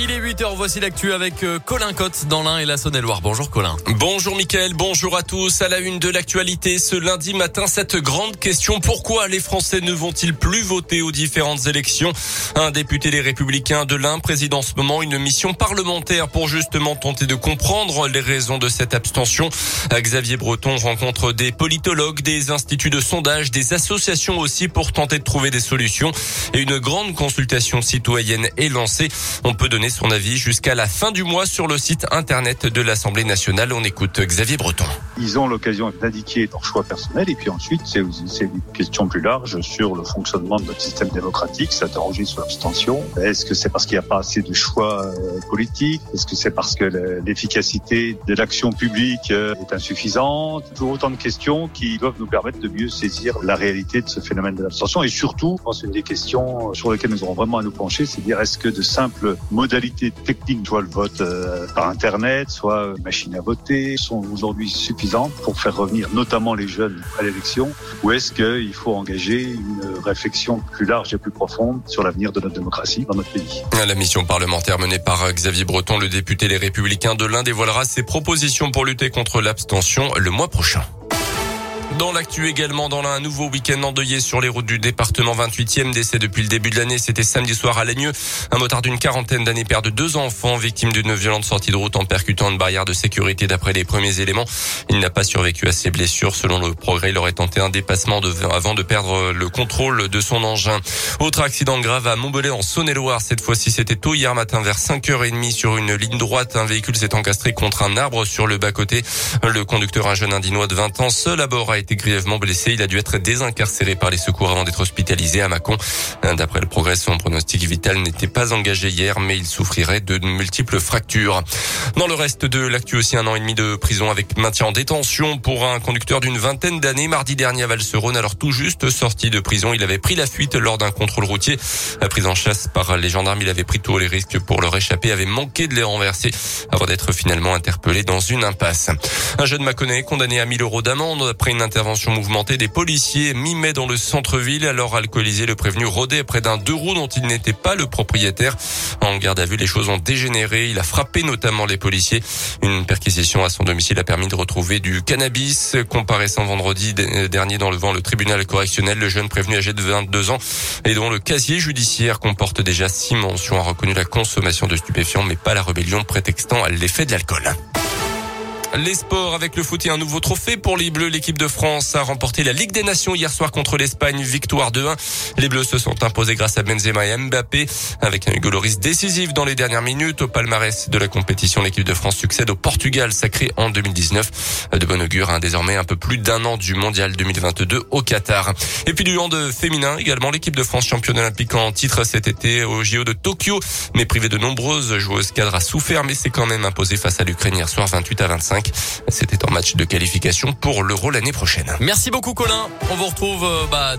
Il est 8h, voici l'actu avec euh, Colin Cotte dans l'Ain et la Saône-et-Loire. Bonjour Colin. Bonjour Mickaël, bonjour à tous. À la une de l'actualité ce lundi matin, cette grande question, pourquoi les Français ne vont-ils plus voter aux différentes élections? Un député des Républicains de l'Ain préside en ce moment une mission parlementaire pour justement tenter de comprendre les raisons de cette abstention. Xavier Breton rencontre des politologues, des instituts de sondage, des associations aussi pour tenter de trouver des solutions. Et une grande consultation citoyenne est lancée. On peut donner son avis jusqu'à la fin du mois sur le site internet de l'Assemblée nationale. On écoute Xavier Breton. Ils ont l'occasion d'indiquer leur choix personnel et puis ensuite c'est une question plus large sur le fonctionnement de notre système démocratique, s'interroger sur l'abstention. Est-ce que c'est parce qu'il n'y a pas assez de choix euh, politiques? Est-ce que c'est parce que l'efficacité de l'action publique euh, est insuffisante? Toujours autant de questions qui doivent nous permettre de mieux saisir la réalité de ce phénomène de l'abstention. Et surtout, je pense une des questions sur lesquelles nous aurons vraiment à nous pencher, c'est de dire est-ce que de simples modalités techniques, soit le vote euh, par Internet, soit machine à voter, sont aujourd'hui suffisantes pour faire revenir notamment les jeunes à l'élection Ou est-ce qu'il faut engager une réflexion plus large et plus profonde sur l'avenir de notre démocratie dans notre pays? La mission parlementaire menée par Xavier Breton, le député Les Républicains de l'Inde, dévoilera ses propositions pour lutter contre l'abstention le mois prochain. Dans l'actu également, dans un nouveau week-end endeuillé sur les routes du département 28e, décès depuis le début de l'année, c'était samedi soir à Laigneux. Un motard d'une quarantaine d'années perd deux enfants, victime d'une violente sortie de route en percutant une barrière de sécurité d'après les premiers éléments. Il n'a pas survécu à ses blessures. Selon le progrès, il aurait tenté un dépassement de, avant de perdre le contrôle de son engin. Autre accident grave à Montbelé en Saône-et-Loire. Cette fois-ci, c'était tôt hier matin vers 5h30 sur une ligne droite. Un véhicule s'est encastré contre un arbre sur le bas-côté. Le conducteur, un jeune indinois de 20 ans, seul à bord a été été grièvement blessé. Il a dû être désincarcéré par les secours avant d'être hospitalisé à Mâcon. D'après le progrès, son pronostic vital n'était pas engagé hier, mais il souffrirait de multiples fractures. Dans le reste de l'actu aussi, un an et demi de prison avec maintien en détention pour un conducteur d'une vingtaine d'années. Mardi dernier à Valserone, alors tout juste sorti de prison, il avait pris la fuite lors d'un contrôle routier. Pris en chasse par les gendarmes, il avait pris tous les risques pour leur échapper, avait manqué de les renverser avant d'être finalement interpellé dans une impasse. Un jeune Mâconnais condamné à 1000 euros d'amende après une intervention mouvementée des policiers mi-mai dans le centre-ville. Alors alcoolisé, le prévenu rôdait près d'un deux roues dont il n'était pas le propriétaire. En garde à vue, les choses ont dégénéré. Il a frappé notamment les policiers. Une perquisition à son domicile a permis de retrouver du cannabis. Comparaissant vendredi dernier dans le vent le tribunal correctionnel, le jeune prévenu âgé de 22 ans et dont le casier judiciaire comporte déjà six mentions a reconnu la consommation de stupéfiants mais pas la rébellion prétextant l'effet de l'alcool. Les sports avec le foot et un nouveau trophée pour les Bleus. L'équipe de France a remporté la Ligue des Nations hier soir contre l'Espagne. Victoire 2-1. Les Bleus se sont imposés grâce à Benzema et Mbappé avec un Hugo décisif dans les dernières minutes. Au palmarès de la compétition, l'équipe de France succède au Portugal sacré en 2019. De bon augure, hein, désormais un peu plus d'un an du mondial 2022 au Qatar. Et puis du hand féminin également. L'équipe de France championne olympique en titre cet été au JO de Tokyo. Mais privée de nombreuses joueuses cadres a souffert, mais c'est quand même imposé face à l'Ukraine hier soir 28 à 25. C'était un match de qualification pour l'Euro l'année prochaine. Merci beaucoup Colin. On vous retrouve euh, bah,